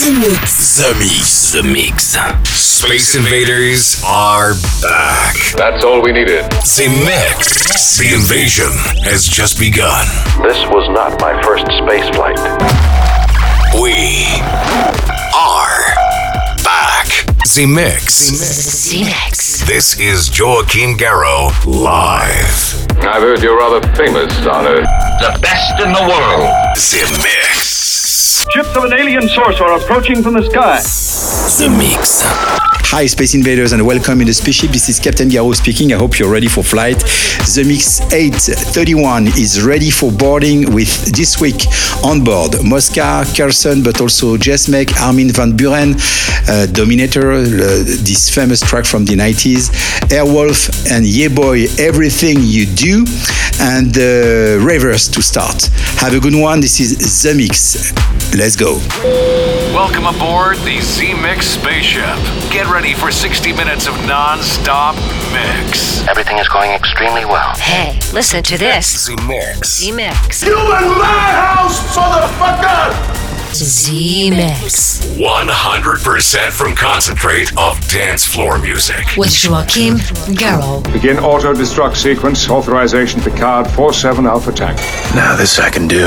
The Mix. The Mix. The Mix. Space Invaders are back. That's all we needed. The Mix. The invasion has just begun. This was not my first space flight. We are back. The Mix. The Mix. This is Joachim Garraud live. I've heard you're rather famous on Earth. The best in the world. The Mix. Ships of an alien source are approaching from the sky. The Mix. Hi, Space Invaders, and welcome in the spaceship. This is Captain Garraud speaking. I hope you're ready for flight. The Mix 831 is ready for boarding with this week on board Moska, Carsen, but also Jace Mek, Armin van Buuren, uh, Dominator, uh, this famous track from the 90s, Airwolf, and Yeah Boy, Everything You Do, and uh, Ravers to start. Have a good one. This is The Mix. Let's go. Welcome aboard the Z Mix spaceship. Get ready for 60 minutes of non stop mix. Everything is going extremely well. Hey, listen to this. Z-Mix. Z Mix. You in my house, motherfucker! Z Mix. 100% from concentrate of dance floor music. With Joachim Garraud. Begin auto destruct sequence. Authorization Picard 47 Alpha Tank. Now this I can do.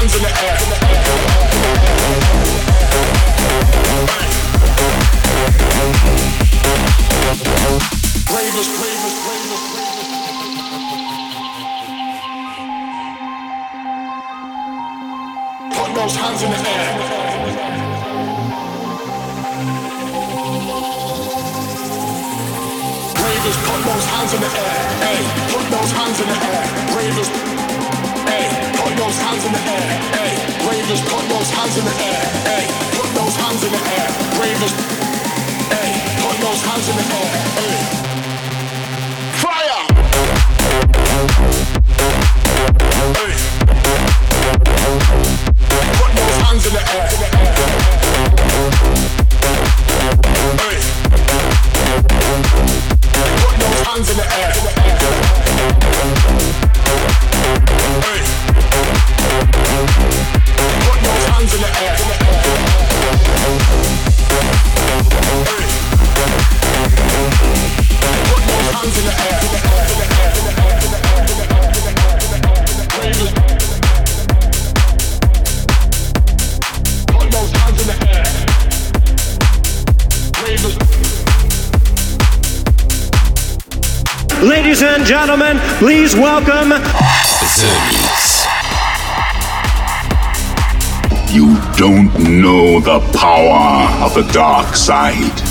hands in the air. Bravest. Put those hands in the air. Bravest, put those hands in the air. Hey, put those hands in the air. Bravest put those hands in the air, put those hands in the air. Put those hands in the air. Put those hands in the air. Fire! Put those hands in the air. Put those hands in the air. Ladies and gentlemen, please welcome. The You don't know the power of the dark side.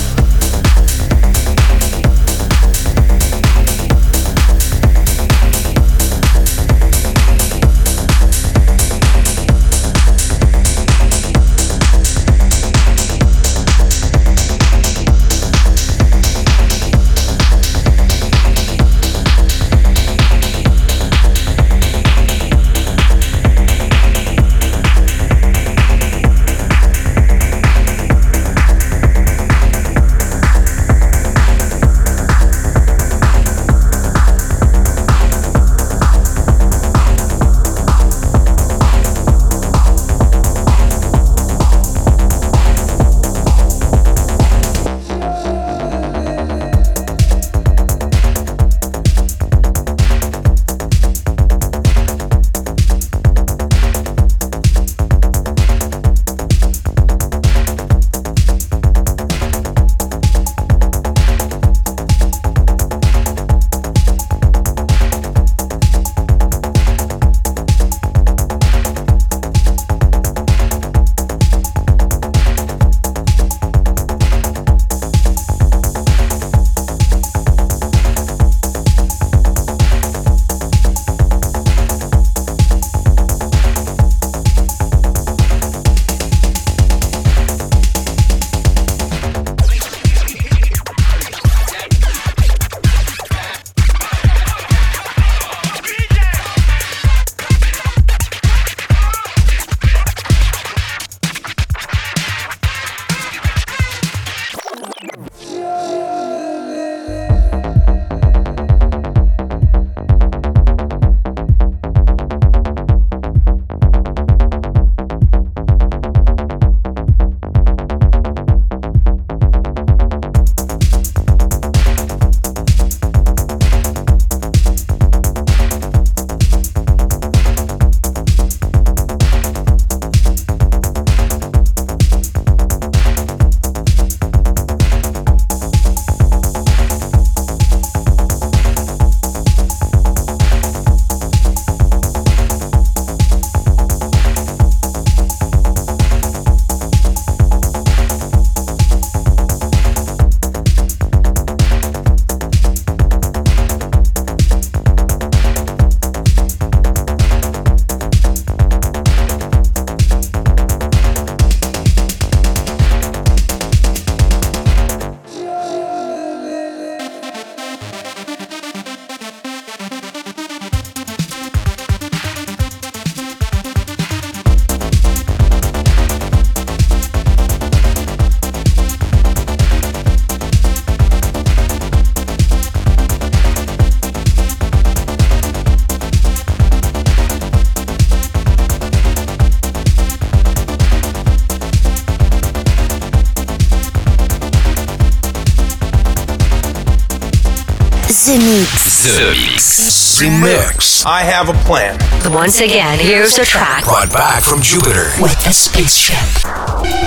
The Mix. I have a plan. Once again, here's a track brought back from Jupiter with a spaceship.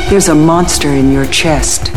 There's a monster in your chest.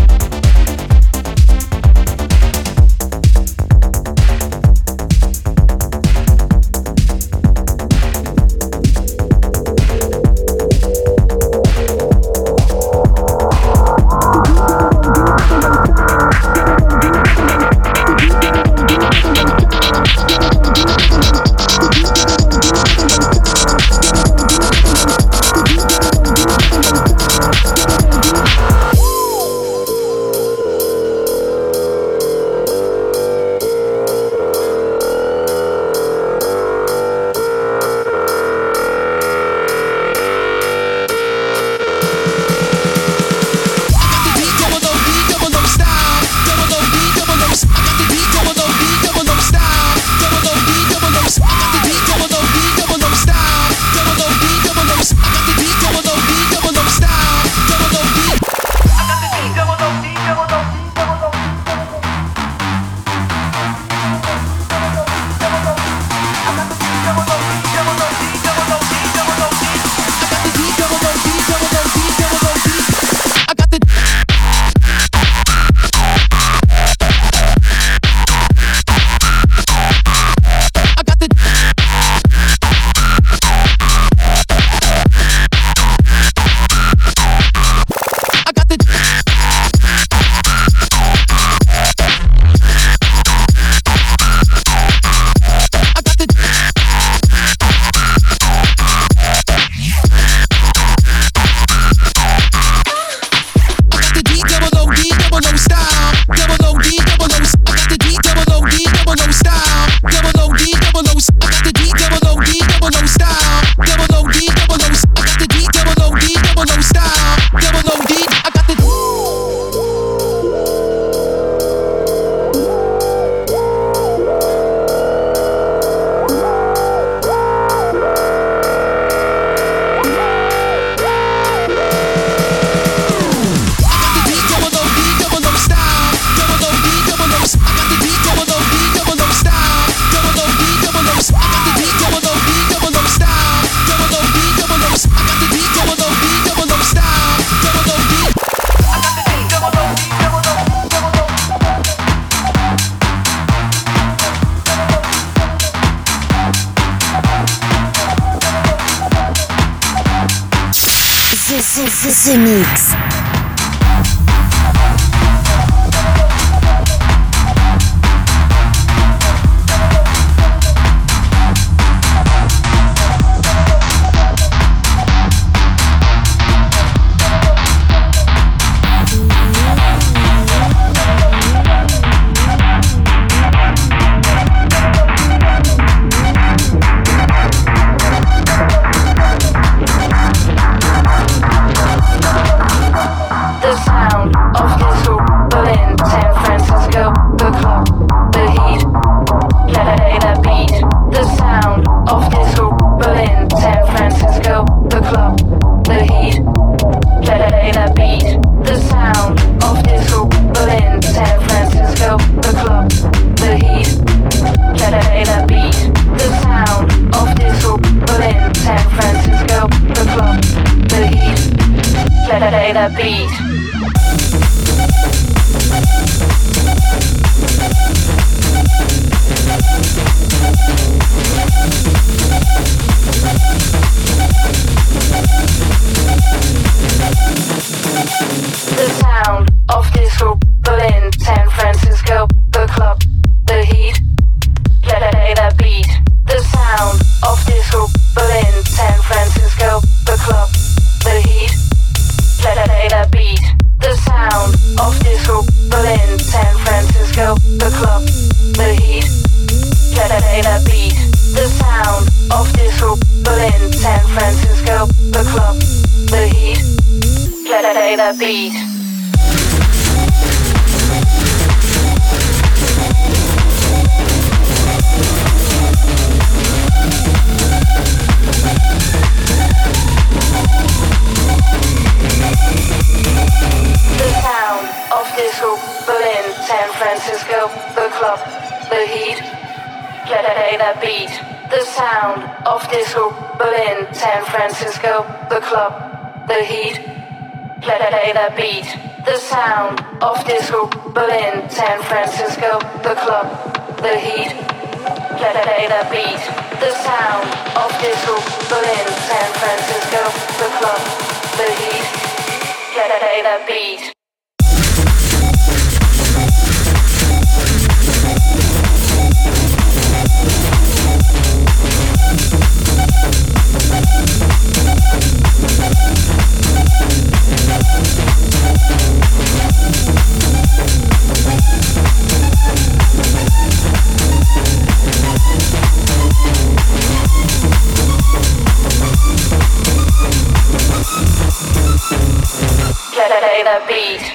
That beat.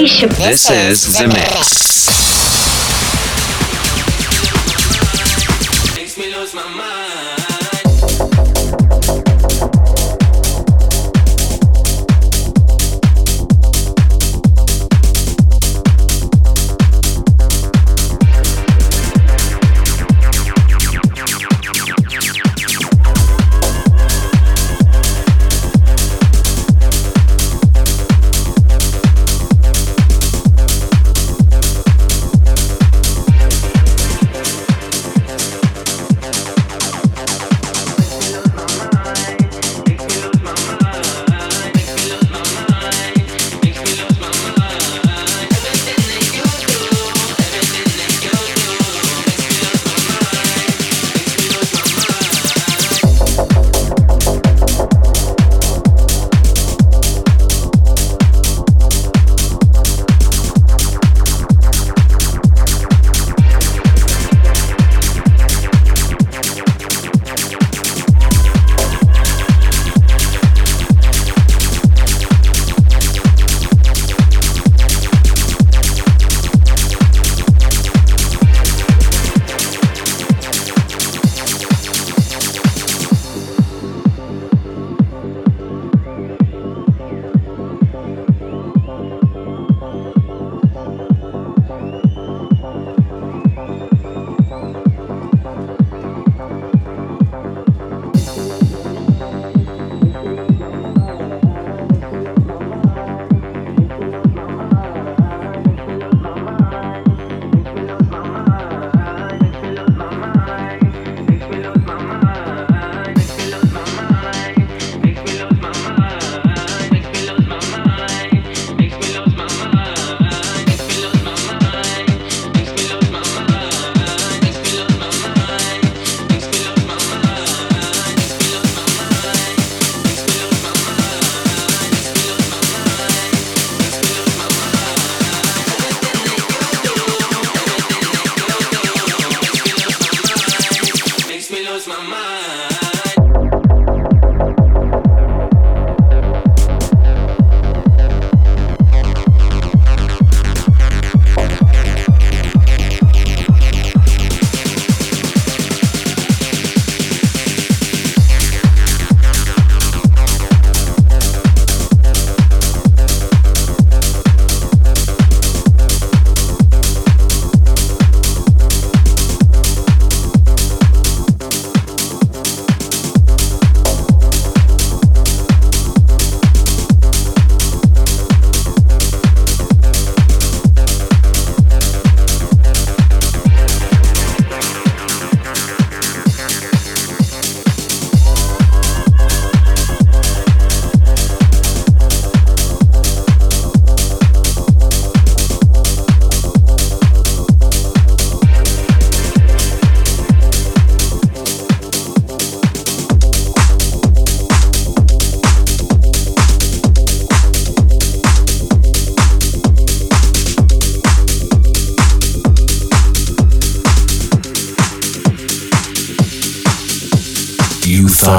This is The Mix.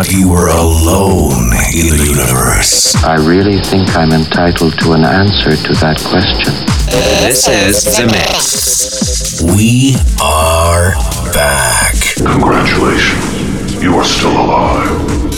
Thought you were alone in the universe. I really think I'm entitled to an answer to that question. This is The Mix. We are back. Congratulations. You are still alive.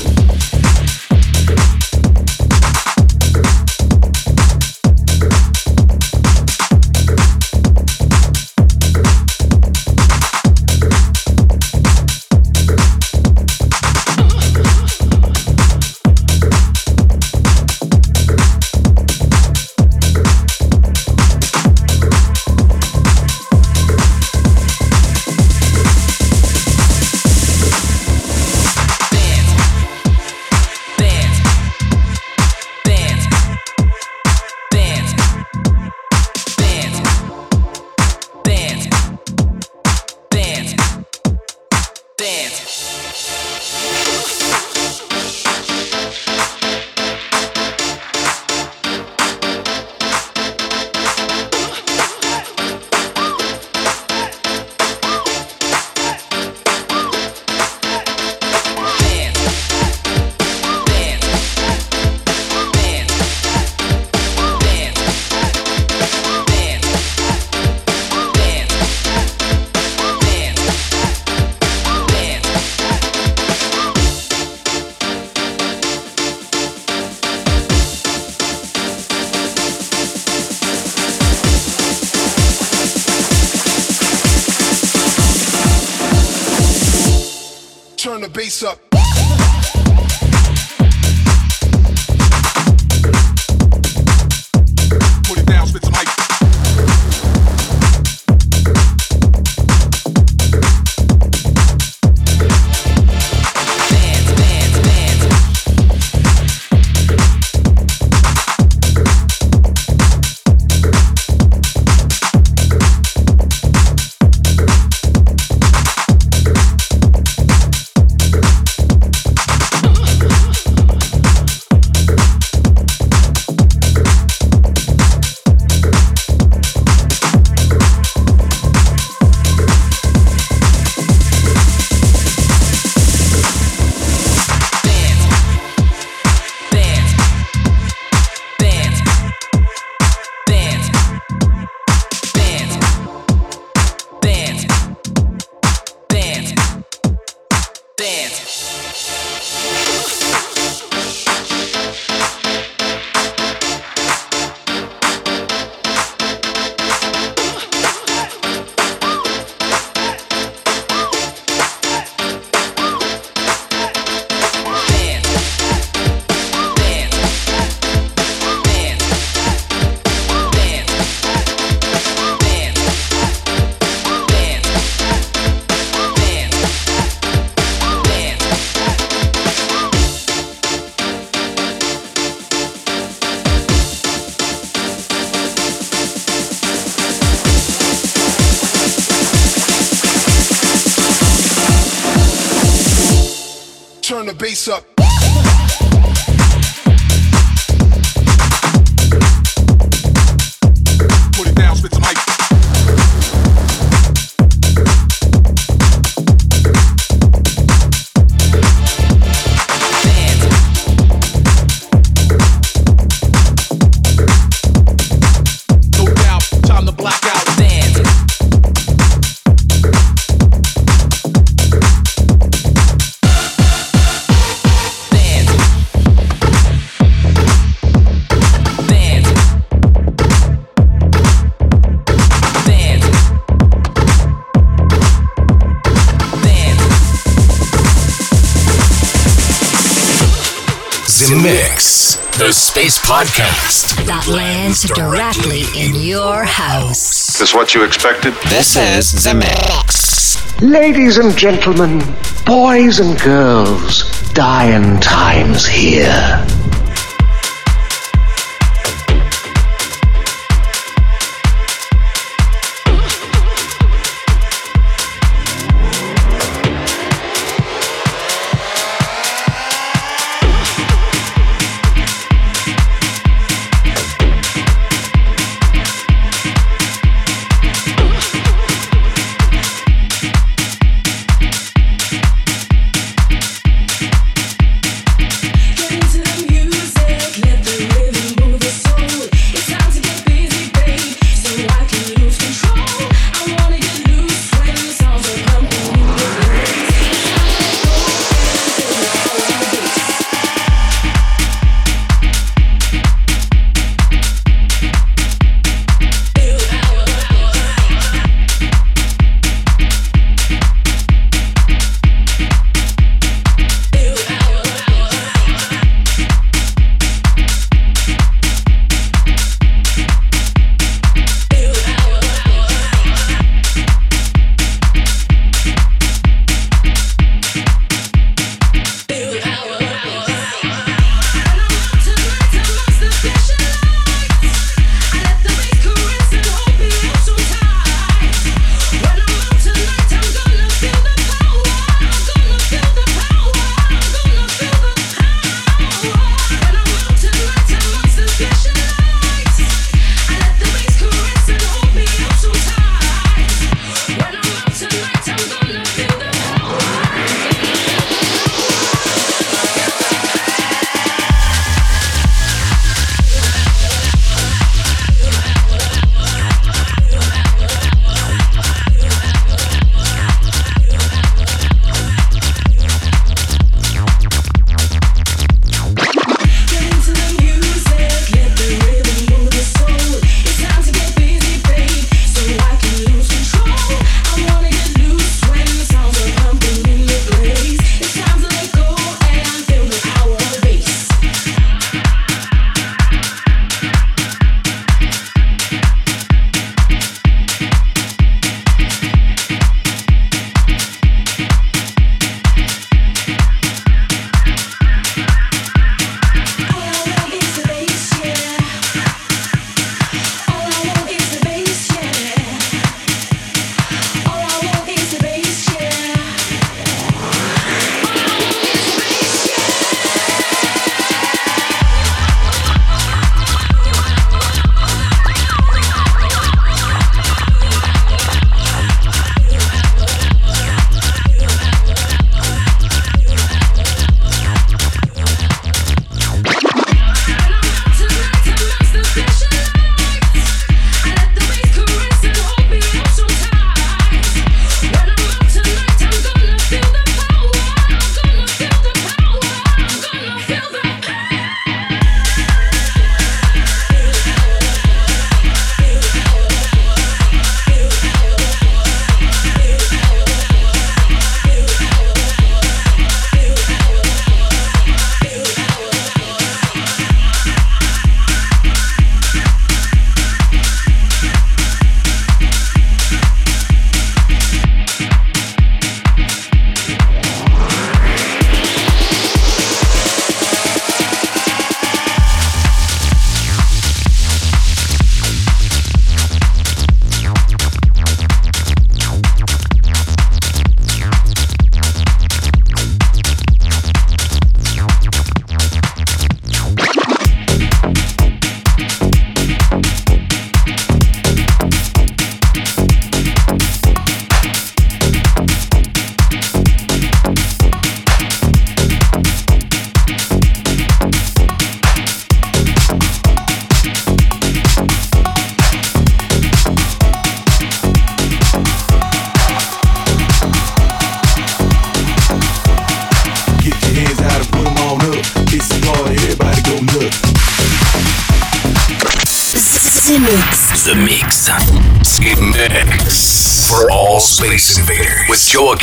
Space podcast that lands directly in your house. Is this what you expected? This is The Mix. Ladies and gentlemen, boys and girls, dying times here.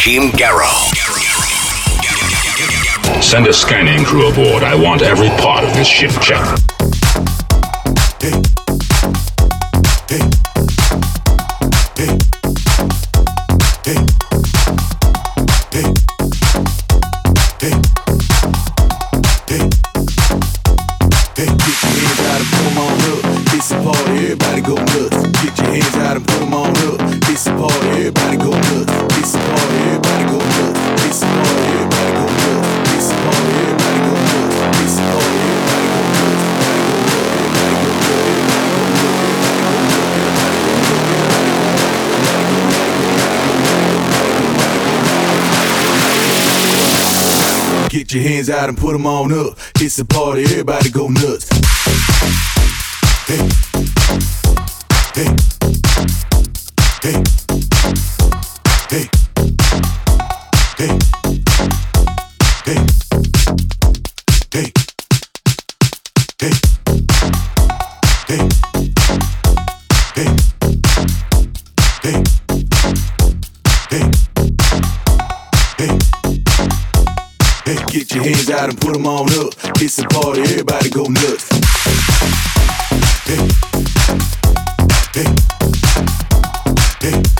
Joachim Garraud. Send a scanning crew aboard. I want every part of this ship checked. Get your hands out and put them on up. It's a party, everybody go nuts. Hey. Hey. Hey. Hey. Hey. your hands out and put them on up. It's a party, everybody go nuts. Hey. Hey. Hey.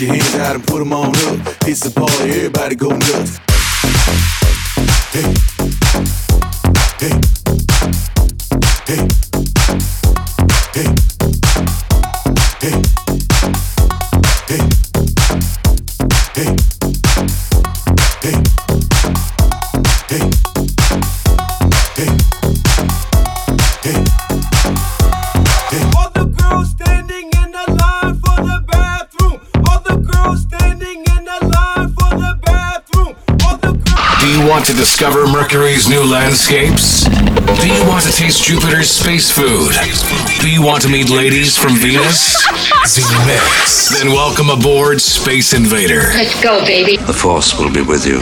Get your hands out and put them on up. It's a party, everybody go nuts. Hey, hey. Want to discover Mercury's new landscapes? Do you want to taste Jupiter's space food? Do you want to meet ladies from Venus? The Mix. Then welcome aboard Space Invader. Let's go, baby. The Force will be with you.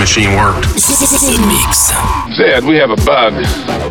machine worked. Mix. Zed, we have a bug.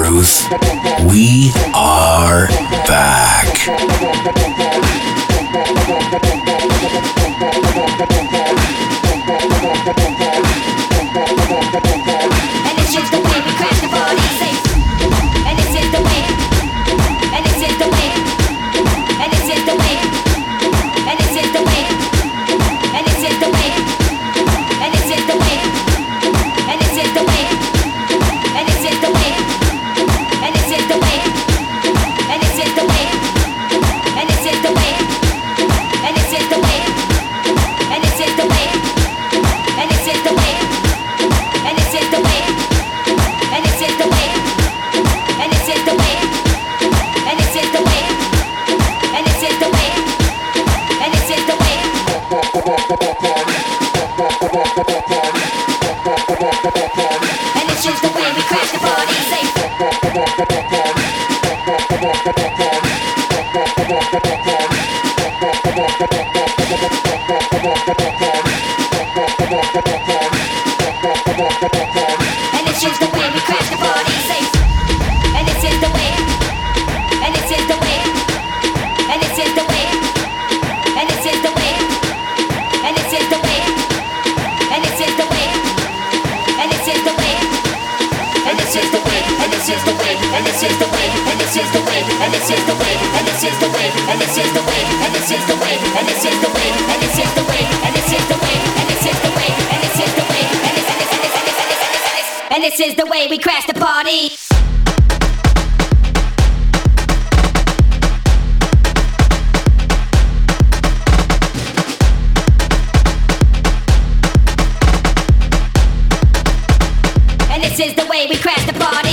truth. We are back. ポポポポポポポポポポポポポポポ and this is the way, and this is the way, and this is the way, and this is the way, and this is the way, and this is the way, and this is the way, and this is the way, and this is the way, and this is the way, we crash the party. This is the way we crash the party.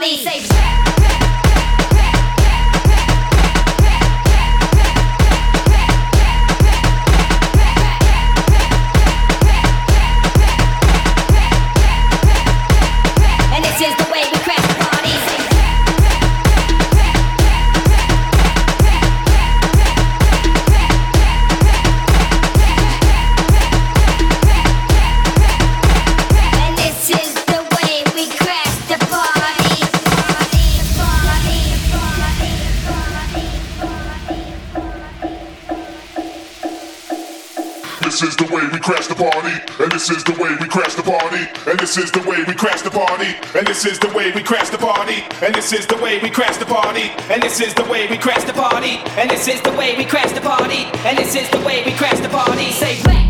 body. Safe crash the party, and this is the way we crash the party, and this is the way we crash the party, and this is the way we crash the party, And this is the way we crash the party. And this is the way we crash the party. And this is the way we crash the party. Say And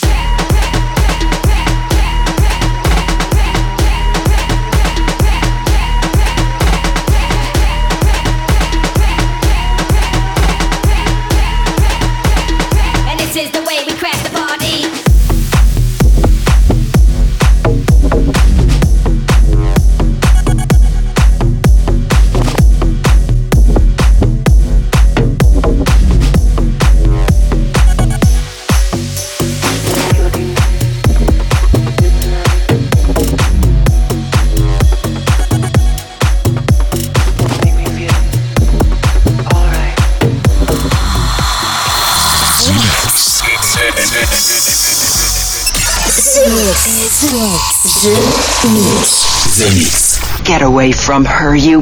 The Mix. Get away from her, you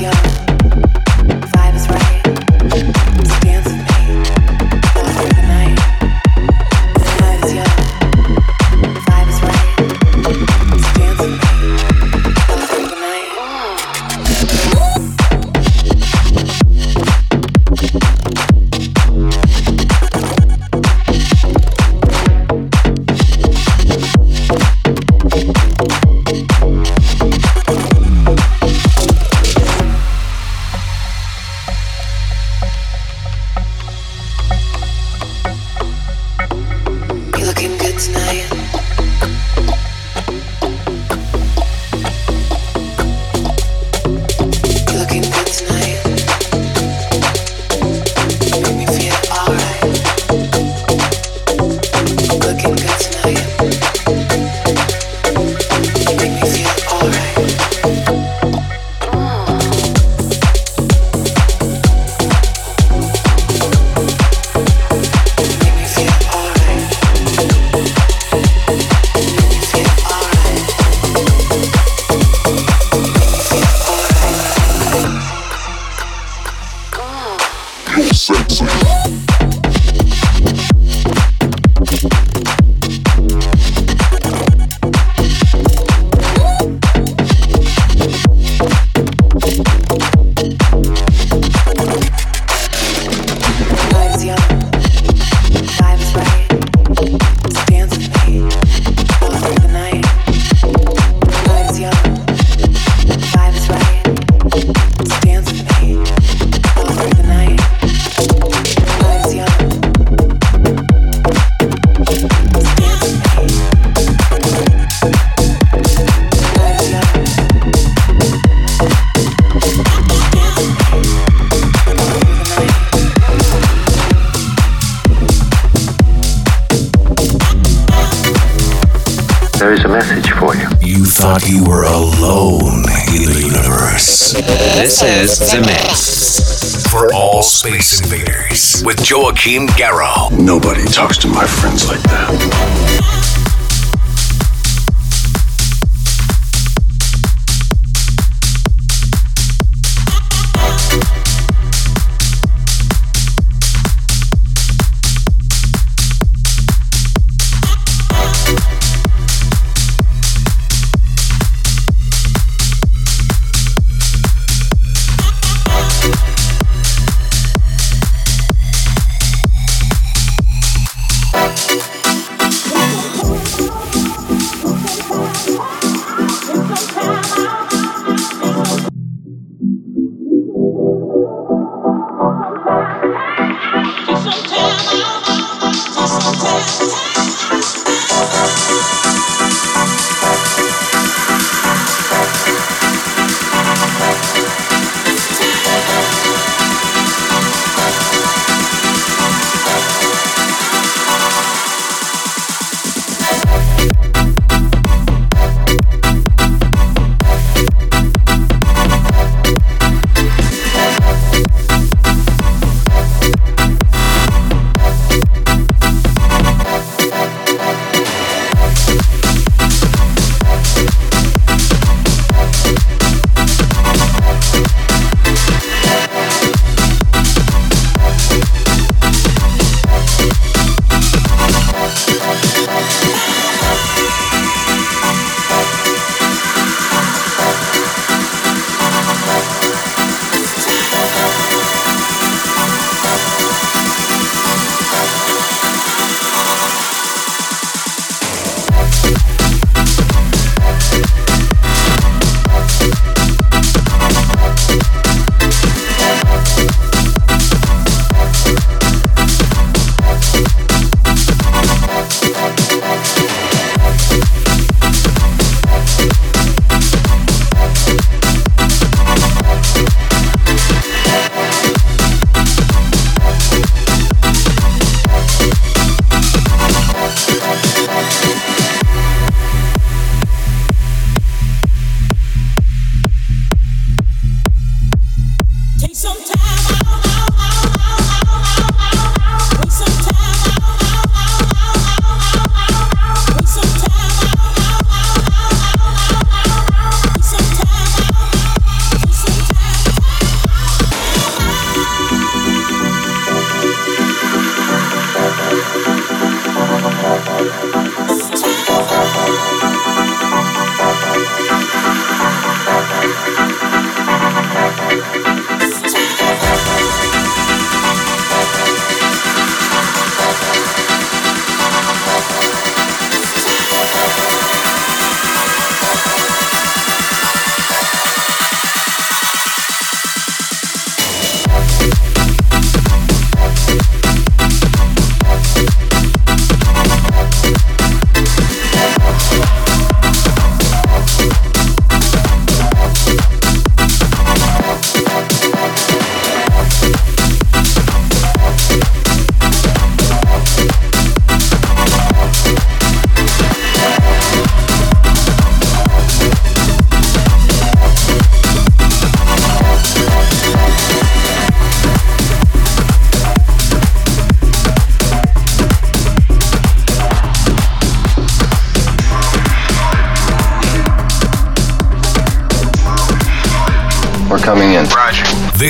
young. Thought you were alone in the universe. This is The Mix. For all space invaders with Joachim Garraud. Nobody talks to my friends like that.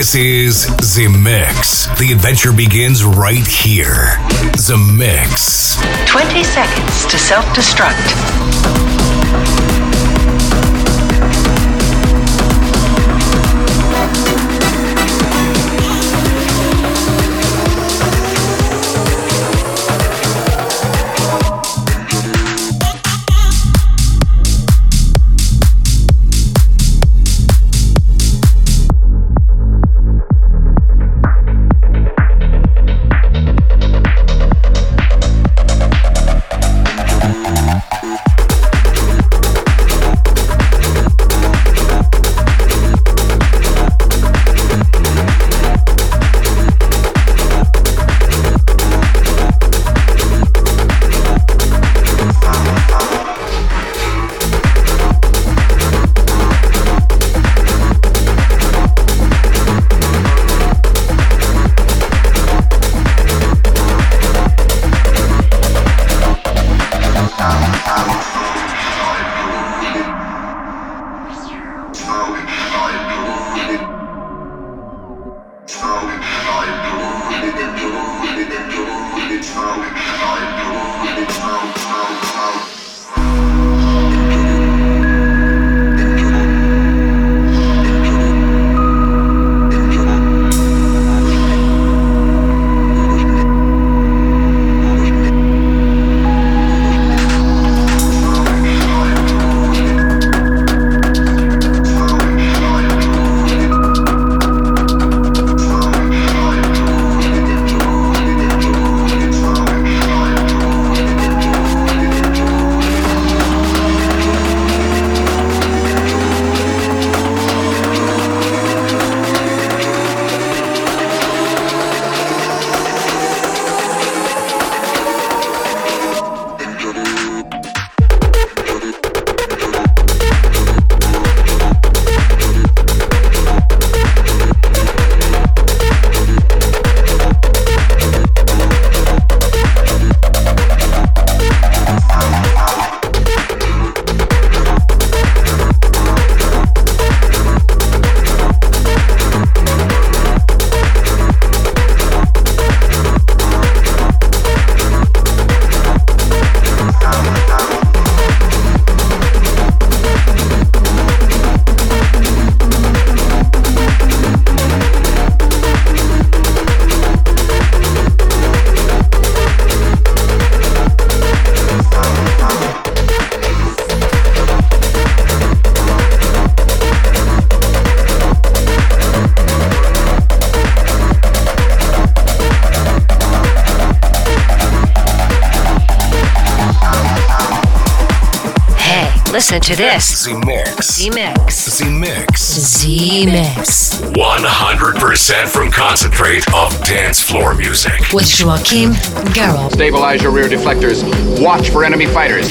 This is The Mix. The adventure begins right here. The Mix. 20 seconds to self destruct. Listen to this. Z Mix. Z Mix. Z Mix. Z Mix. 100% from concentrate of dance floor music. With Joachim Garraud. Stabilize your rear deflectors. Watch for enemy fighters.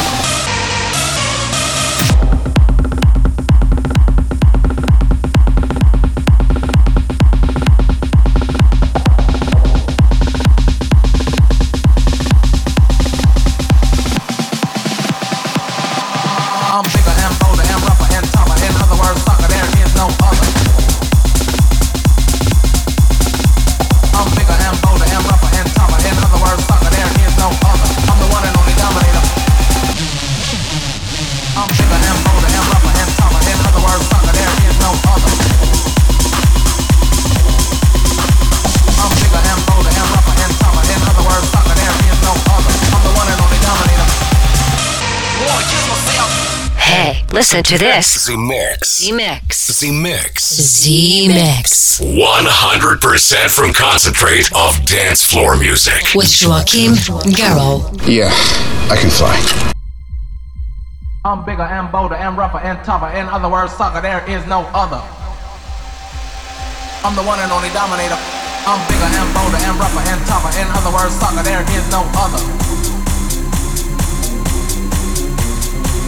Listen to this. The Mix. Z Mix. The Mix. Z Mix. 100% from concentrate of dance floor music. With Joachim Garraud. Yeah, I can fly. I'm bigger and bolder and rougher and tougher. In other words, sucker, there is no other. I'm the one and only dominator. I'm bigger and bolder and rougher and tougher. In other words, sucker, there is no other.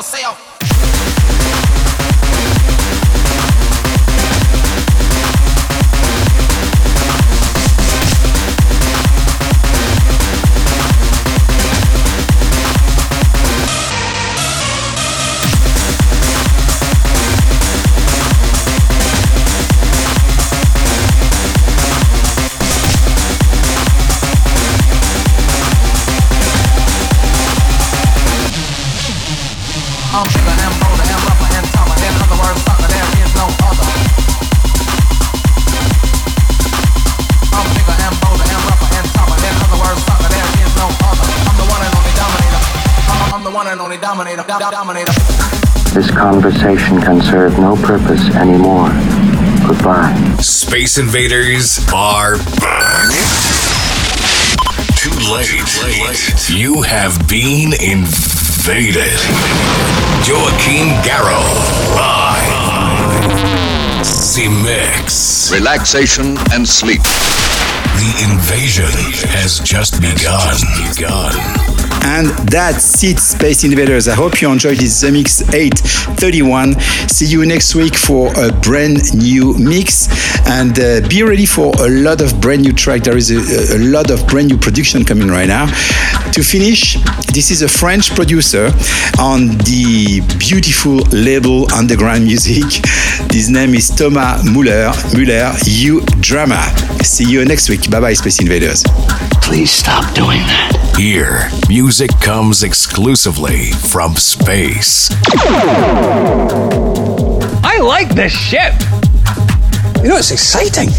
Myself? Dominator. Dominator. This conversation can serve no purpose anymore. Goodbye. Space Invaders are back. Too late. You have been invaded. Joachim Garraud. Live. Z Mix. Relaxation and sleep. The invasion has just begun. begun. And that's it, Space Invaders. I hope you enjoyed this Mix 831. See you next week for a brand new mix. And uh, be ready for a lot of brand new track. There is a, a lot of brand new production coming right now. To finish, this is a French producer on the beautiful label Underground Music. His name is Thomas Mvller. Mvller, you drama. See you next week. Bye bye, Space Invaders. Please stop doing that. Here, music comes exclusively from space. I like this ship. You know, it's exciting.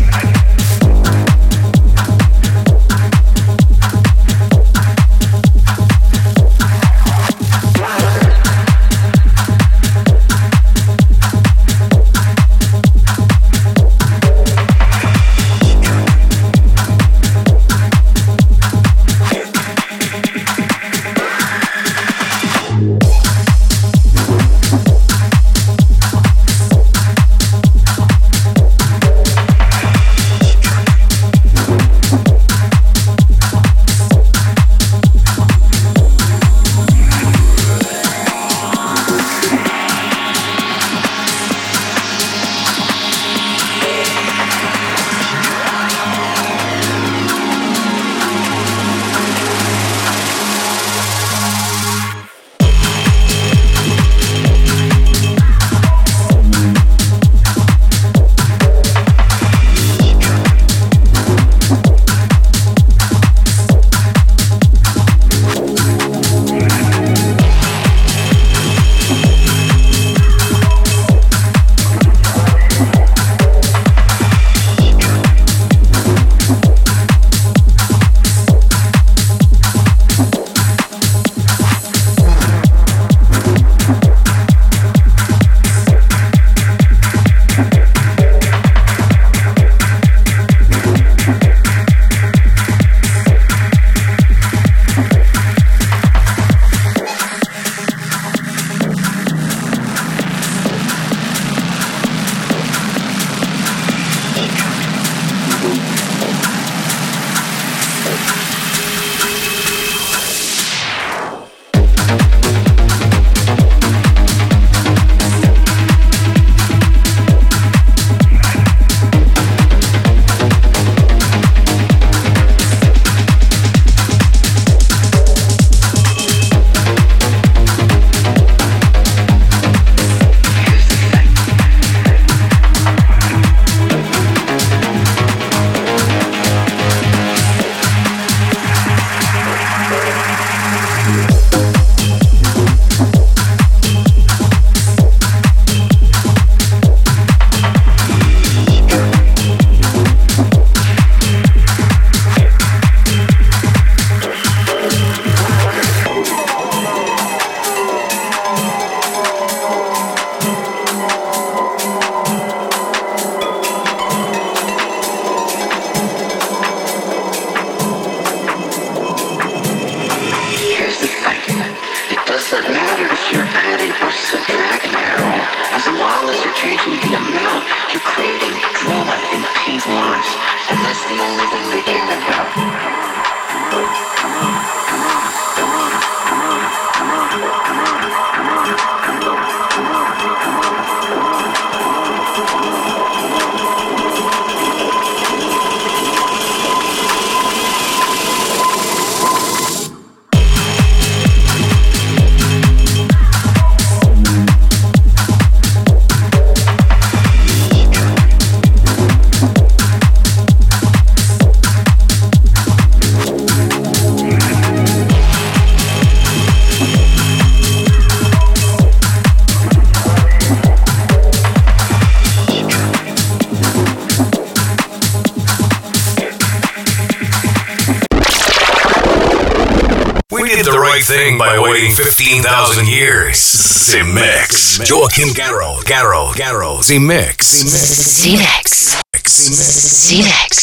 15,000 years. Zemixx. Joachim Garraud, Garraud, Garraud. Zemixx. Xenex. Xenex. Xenex.